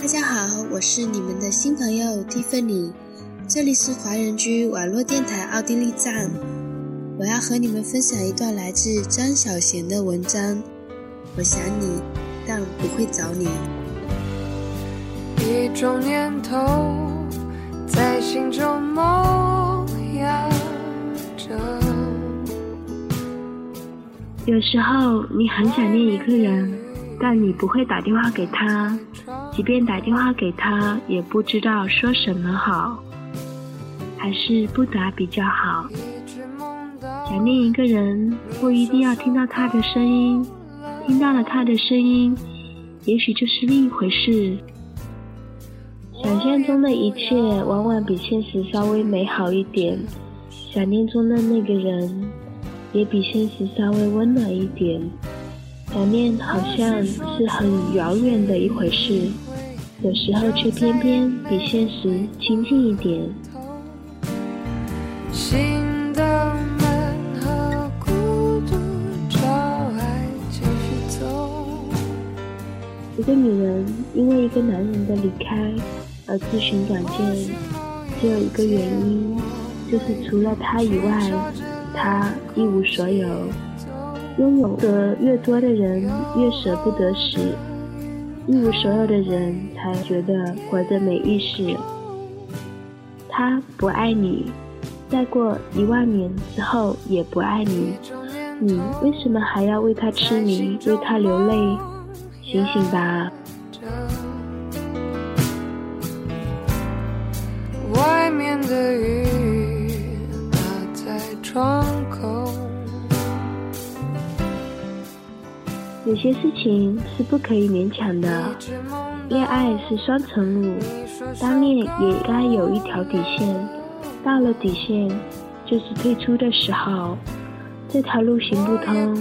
大家好，我是你们的新朋友蒂芬妮，这里是华人居网络电台奥地利站。我要和你们分享一段来自张小娴的文章。我想你，但不会找你。一种念头在心中萌芽着。有时候你很想念一个人，但你不会打电话给他，即便打电话给他，也不知道说什么好，还是不打比较好。想念一个人，不一定要听到他的声音，听到了他的声音，也许就是另一回事。想象中的一切往往比现实稍微美好一点，想念中的那个人也比现实稍微温暖一点。想念好像是很遥远的一回事，有时候却偏偏比现实亲近一点。一个女人因为一个男人的离开而自寻短见，只有一个原因，就是除了他以外，他一无所有。拥有的越多的人，越舍不得时；一无所有的人，才觉得活着没意思。他不爱你，再过一万年之后也不爱你，你为什么还要为他痴迷，为他流泪？醒醒吧！有些事情是不可以勉强的。恋爱是双程路，当恋也该有一条底线。到了底线，就是退出的时候。这条路行不通，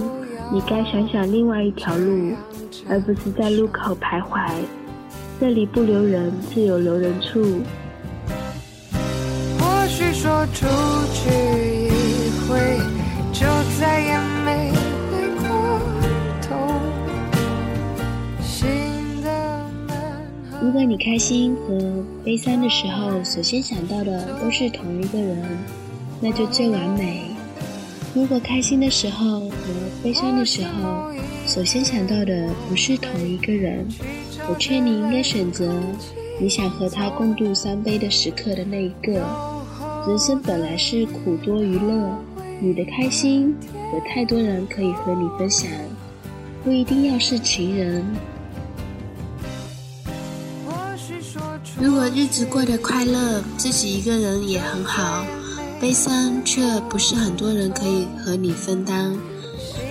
你该想想另外一条路，而不是在路口徘徊。这里不留人，自有留人处。或许说出去如果你开心和悲伤的时候，首先想到的都是同一个人，那就最完美。如果开心的时候和悲伤的时候，首先想到的不是同一个人，我劝你应该选择你想和他共度伤悲的时刻的那一个。人生本来是苦多于乐，你的开心有太多人可以和你分享，不一定要是情人。如果日子过得快乐，自己一个人也很好；悲伤却不是很多人可以和你分担。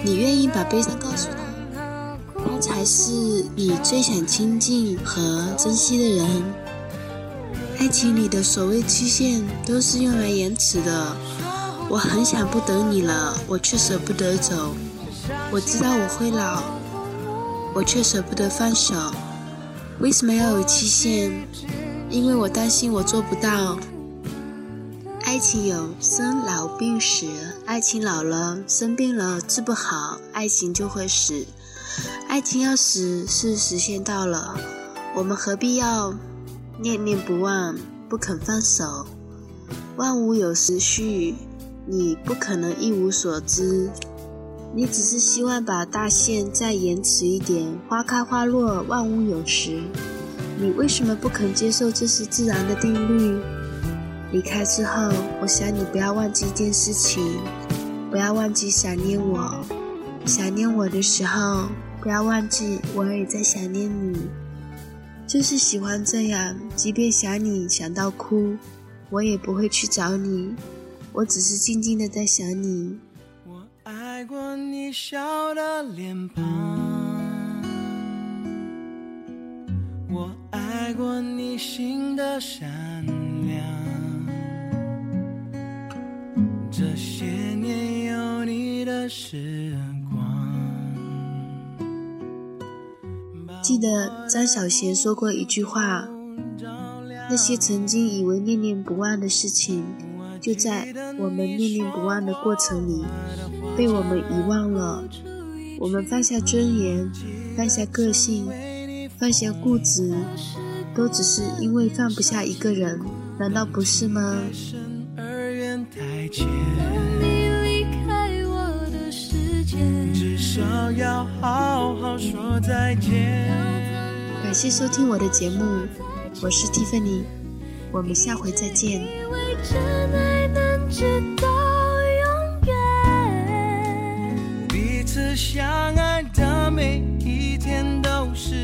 你愿意把悲伤告诉他，他才是你最想亲近和珍惜的人。爱情里的所谓期限都是用来延迟的。我很想不等你了，我却舍不得走。我知道我会老，我却舍不得放手。为什么要有期限？因为我担心我做不到。爱情有生老病死，爱情老了生病了治不好，爱情就会死。爱情要死是时限到了，我们何必要念念不忘，不肯放手？万物有时序，你不可能一无所知。你只是希望把大限再延迟一点，花开花落，万物有时。你为什么不肯接受这是自然的定律？离开之后，我想你不要忘记一件事情，不要忘记想念我。想念我的时候，不要忘记我也在想念你。就是喜欢这样，即便想你想到哭，我也不会去找你，我只是静静的在想你。我爱过你笑的脸庞，我爱过你心的善良。这些年有你的时光，记得张小娴说过一句话：那些曾经以为念念不忘的事情，就在我们念念不忘的过程里，被我们遗忘了。我们放下尊严，放下个性，放下固执，都只是因为放不下一个人，难道不是吗？感谢收听我的节目，我是蒂芬妮我们下回再见。彼此相爱的每一天都是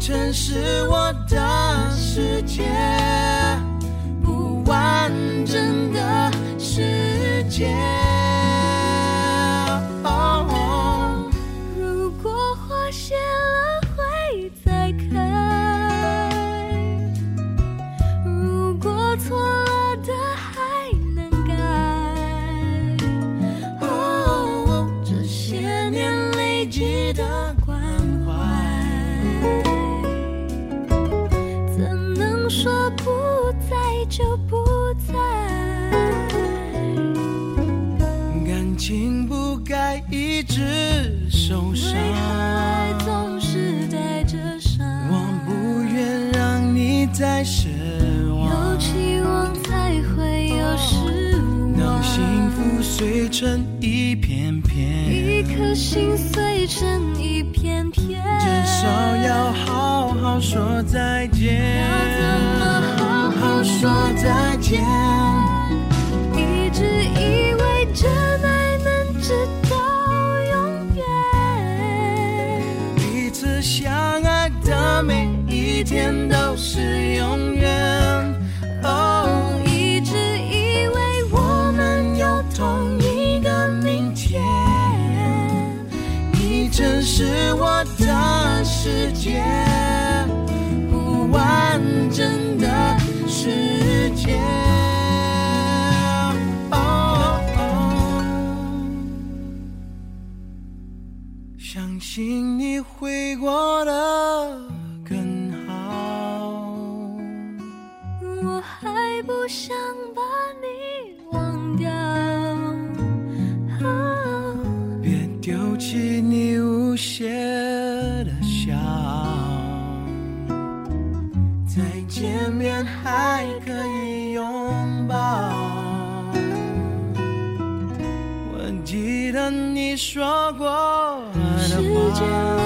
你曾是我的世界，不完整的世界。说不在就不在？感情不该一直受伤为，何爱总是带着伤？我不愿让你再失望有望。期望才会有失当望，幸福碎成一片片，一颗心碎成一片片，至少要好好说再见。天。会过得更好。我还不想把你忘掉。别丢弃你无邪的笑，再见面还可以拥抱。我记得你说过的话，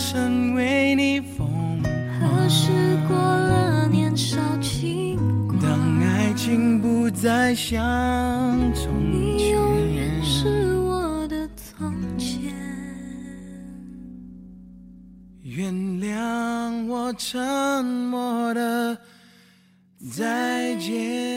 成为你风何时过了年少轻狂？当爱情不再像从前你永远。是我的从前。原谅我沉默的再见。